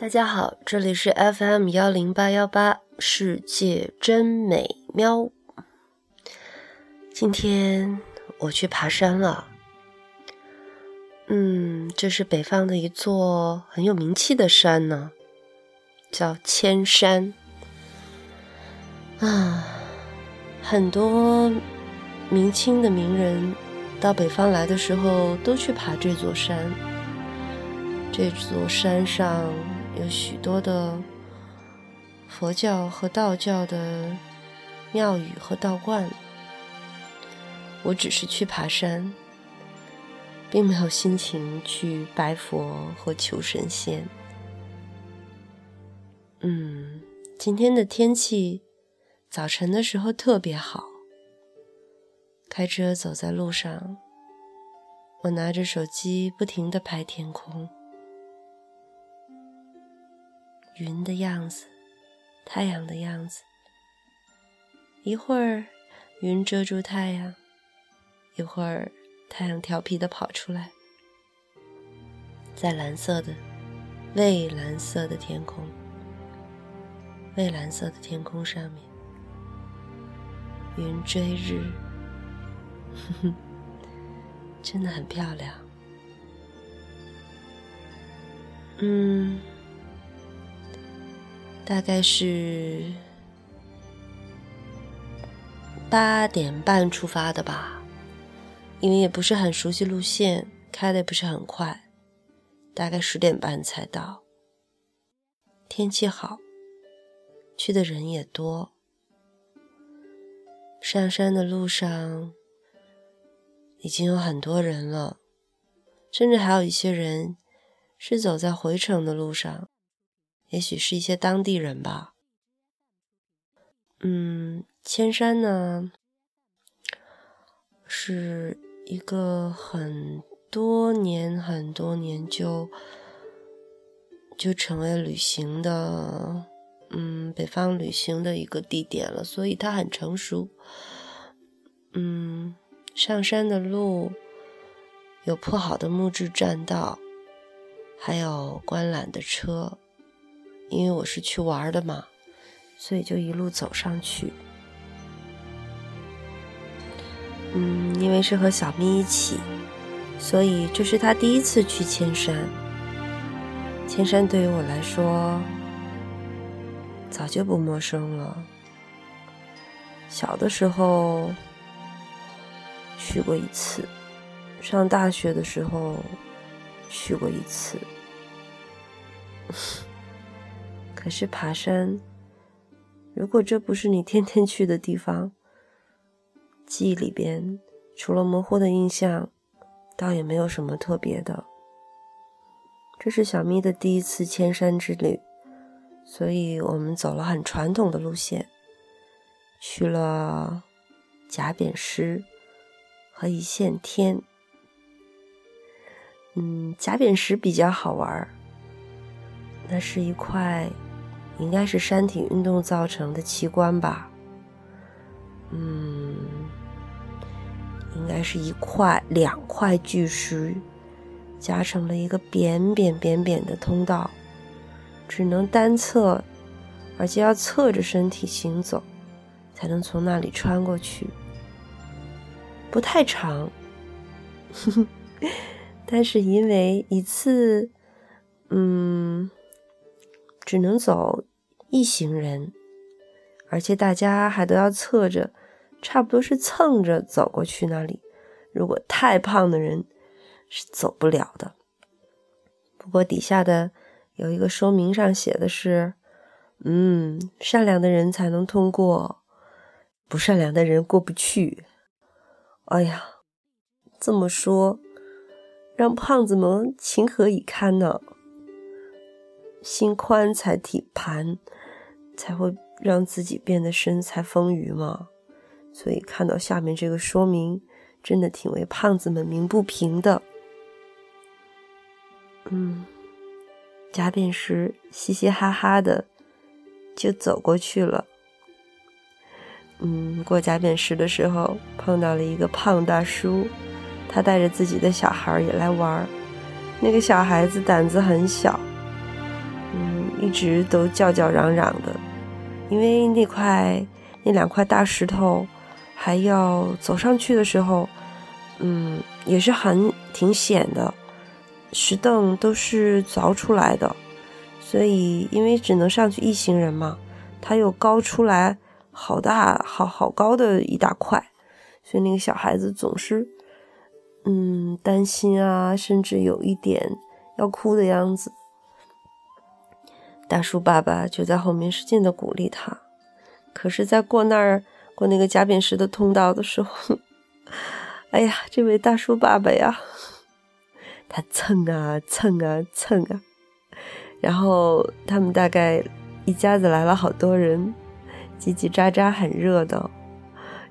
大家好，这里是 FM 幺零八幺八，世界真美妙。今天我去爬山了，嗯，这是北方的一座很有名气的山呢，叫千山。啊，很多明清的名人到北方来的时候，都去爬这座山。这座山上。有许多的佛教和道教的庙宇和道观，我只是去爬山，并没有心情去拜佛和求神仙。嗯，今天的天气早晨的时候特别好，开车走在路上，我拿着手机不停的拍天空。云的样子，太阳的样子。一会儿云遮住太阳，一会儿太阳调皮的跑出来，在蓝色的、蔚蓝色的天空，蔚蓝色的天空上面，云追日，真的很漂亮。嗯。大概是八点半出发的吧，因为也不是很熟悉路线，开的也不是很快，大概十点半才到。天气好，去的人也多。上山的路上已经有很多人了，甚至还有一些人是走在回程的路上。也许是一些当地人吧。嗯，千山呢，是一个很多年、很多年就就成为旅行的，嗯，北方旅行的一个地点了，所以它很成熟。嗯，上山的路有铺好的木质栈道，还有观览的车。因为我是去玩的嘛，所以就一路走上去。嗯，因为是和小咪一起，所以这是他第一次去千山。千山对于我来说早就不陌生了。小的时候去过一次，上大学的时候去过一次。可是爬山，如果这不是你天天去的地方，记忆里边除了模糊的印象，倒也没有什么特别的。这是小咪的第一次千山之旅，所以我们走了很传统的路线，去了假扁石和一线天。嗯，假扁石比较好玩，那是一块。应该是山体运动造成的奇观吧，嗯，应该是一块两块巨石加成了一个扁扁扁扁的通道，只能单侧，而且要侧着身体行走，才能从那里穿过去，不太长，但是因为一次，嗯，只能走。一行人，而且大家还都要侧着，差不多是蹭着走过去那里。如果太胖的人是走不了的。不过底下的有一个说明上写的是：“嗯，善良的人才能通过，不善良的人过不去。”哎呀，这么说，让胖子们情何以堪呢？心宽才体盘。才会让自己变得身材丰腴嘛，所以看到下面这个说明，真的挺为胖子们鸣不平的。嗯，贾扁时嘻嘻哈哈的就走过去了。嗯，过贾扁时的时候碰到了一个胖大叔，他带着自己的小孩也来玩儿。那个小孩子胆子很小，嗯。一直都叫叫嚷嚷的，因为那块那两块大石头还要走上去的时候，嗯，也是很挺险的，石凳都是凿出来的，所以因为只能上去一行人嘛，它又高出来好大好好高的一大块，所以那个小孩子总是嗯担心啊，甚至有一点要哭的样子。大叔爸爸就在后面使劲的鼓励他，可是，在过那儿过那个夹扁石的通道的时候，哎呀，这位大叔爸爸呀，他蹭啊蹭啊蹭啊，然后他们大概一家子来了好多人，叽叽喳喳很热闹，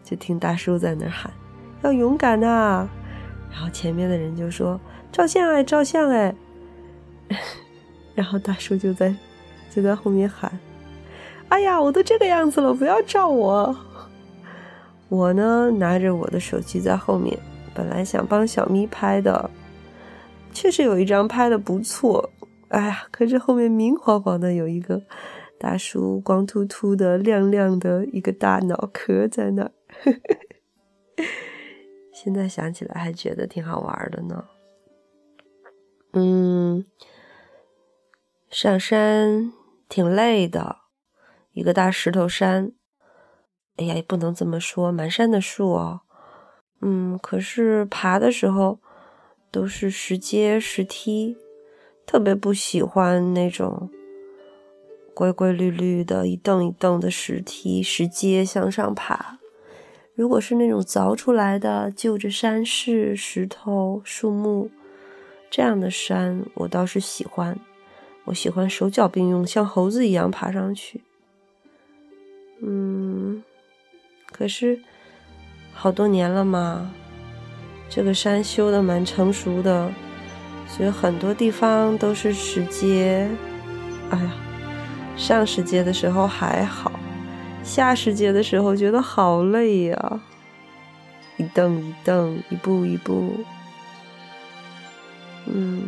就听大叔在那儿喊：“要勇敢呐！”然后前面的人就说：“照相哎，照相哎。”然后大叔就在。就在后面喊：“哎呀，我都这个样子了，不要照我！” 我呢，拿着我的手机在后面，本来想帮小咪拍的，确实有一张拍的不错。哎呀，可是后面明晃晃的有一个大叔，光秃秃的、亮亮的一个大脑壳在那儿。现在想起来还觉得挺好玩的呢。嗯，上山。挺累的，一个大石头山。哎呀，也不能这么说，满山的树哦。嗯，可是爬的时候都是石阶石梯，特别不喜欢那种规规律律的一蹬一蹬的石梯石阶向上爬。如果是那种凿出来的，就着山势、石头、树木这样的山，我倒是喜欢。我喜欢手脚并用，像猴子一样爬上去。嗯，可是好多年了嘛，这个山修的蛮成熟的，所以很多地方都是石阶。哎呀，上石阶的时候还好，下石阶的时候觉得好累呀，一蹬一蹬，一步一步。嗯。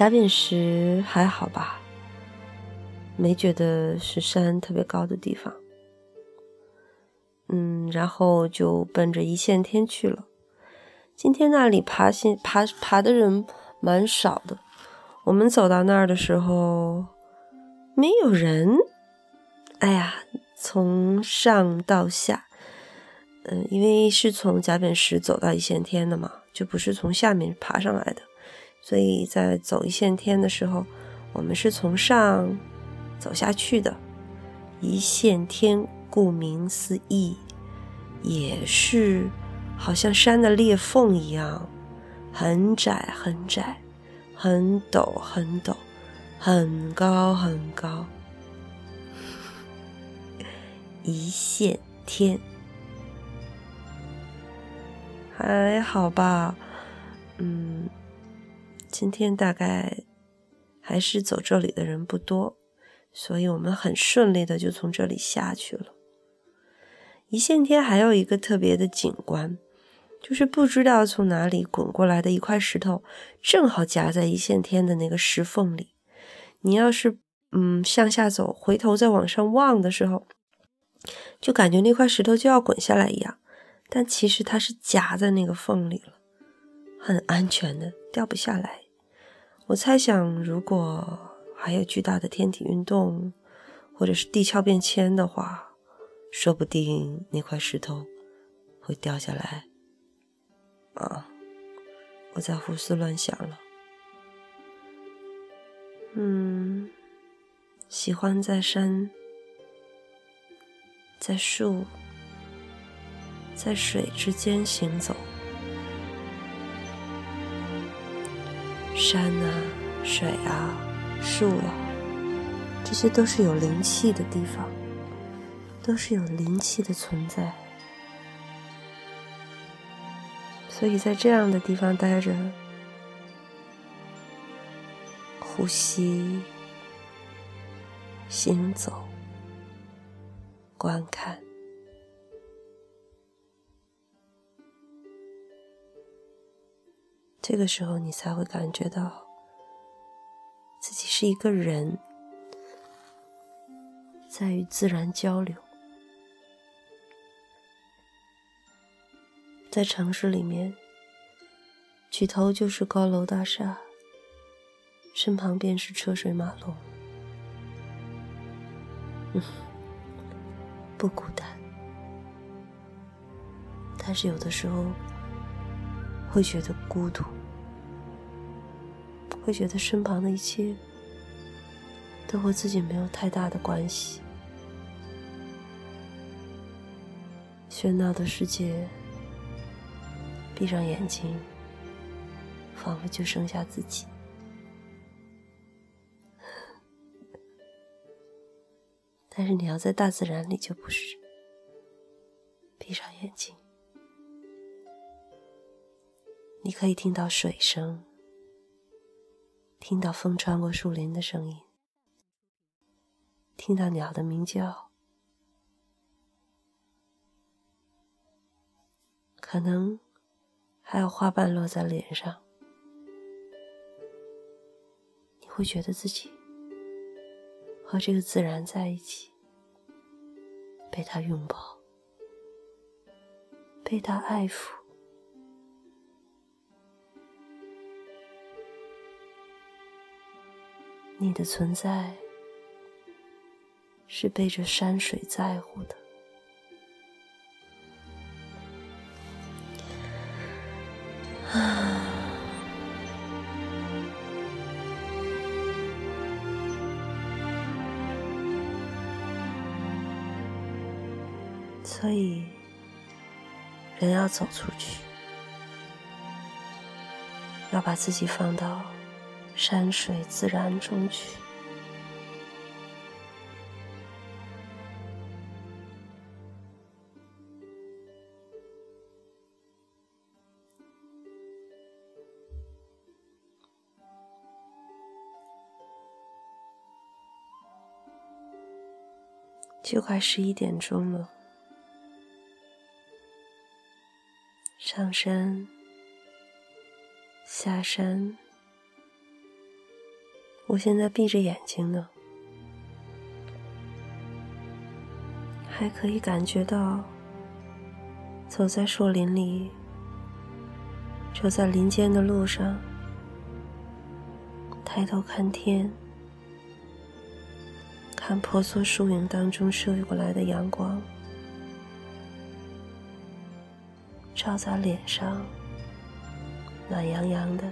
夹扁石还好吧，没觉得是山特别高的地方。嗯，然后就奔着一线天去了。今天那里爬行爬爬的人蛮少的，我们走到那儿的时候没有人。哎呀，从上到下，嗯，因为是从夹扁石走到一线天的嘛，就不是从下面爬上来的。所以在走一线天的时候，我们是从上走下去的。一线天，顾名思义，也是好像山的裂缝一样，很窄很窄，很陡很陡，很高很高。一线天，还好吧？嗯。今天大概还是走这里的人不多，所以我们很顺利的就从这里下去了。一线天还有一个特别的景观，就是不知道从哪里滚过来的一块石头，正好夹在一线天的那个石缝里。你要是嗯向下走，回头再往上望的时候，就感觉那块石头就要滚下来一样，但其实它是夹在那个缝里了，很安全的，掉不下来。我猜想，如果还有巨大的天体运动，或者是地壳变迁的话，说不定那块石头会掉下来。啊，我在胡思乱想了。嗯，喜欢在山、在树、在水之间行走。山啊，水啊，树啊，这些都是有灵气的地方，都是有灵气的存在。所以在这样的地方待着，呼吸、行走、观看。这个时候，你才会感觉到自己是一个人在与自然交流。在城市里面，举头就是高楼大厦，身旁便是车水马龙，嗯，不孤单。但是有的时候会觉得孤独，会觉得身旁的一切都和自己没有太大的关系，喧闹的世界。闭上眼睛，仿佛就剩下自己。但是你要在大自然里，就不是。闭上眼睛，你可以听到水声，听到风穿过树林的声音，听到鸟的鸣叫，可能。还有花瓣落在脸上，你会觉得自己和这个自然在一起，被它拥抱，被它爱抚。你的存在是被这山水在乎的。所以，人要走出去，要把自己放到山水自然中去。就快十一点钟了。上山，下山，我现在闭着眼睛呢，还可以感觉到走在树林里，走在林间的路上，抬头看天，看婆娑树影当中射过来的阳光。照在脸上，暖洋洋的。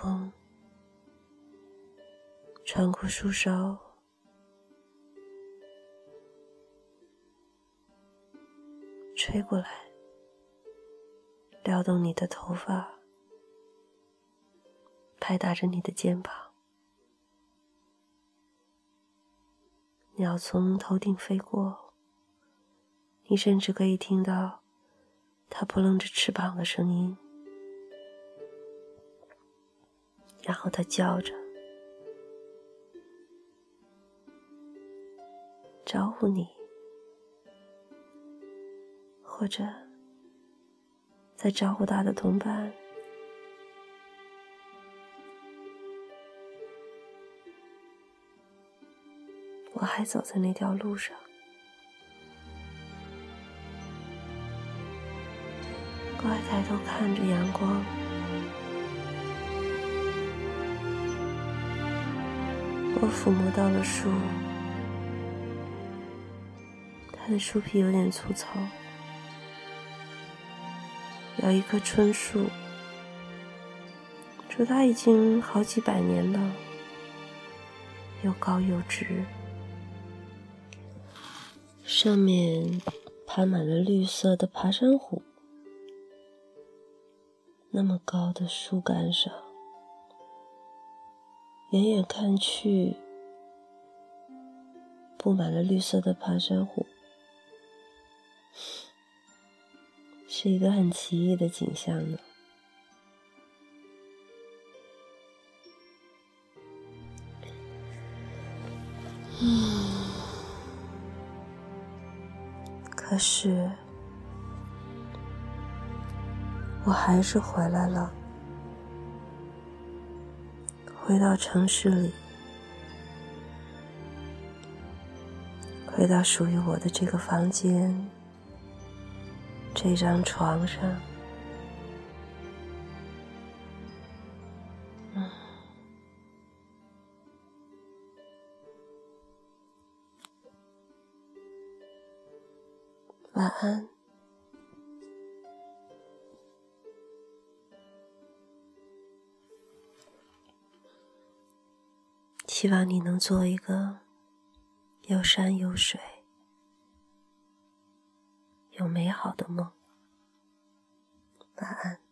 风穿过树梢，吹过来，撩动你的头发，拍打着你的肩膀。鸟从头顶飞过。你甚至可以听到它扑棱着翅膀的声音，然后他叫着，招呼你，或者在招呼他的同伴。我还走在那条路上。乖，抬头看着阳光。我抚摸到了树，它的树皮有点粗糙，有一棵椿树，说它已经好几百年了，又高又直，上面爬满了绿色的爬山虎。那么高的树干上，远远看去，布满了绿色的爬山虎，是一个很奇异的景象呢。嗯，可是。我还是回来了。回到城市里，回到属于我的这个房间，这张床上。晚安。希望你能做一个有山有水有美好的梦。晚安。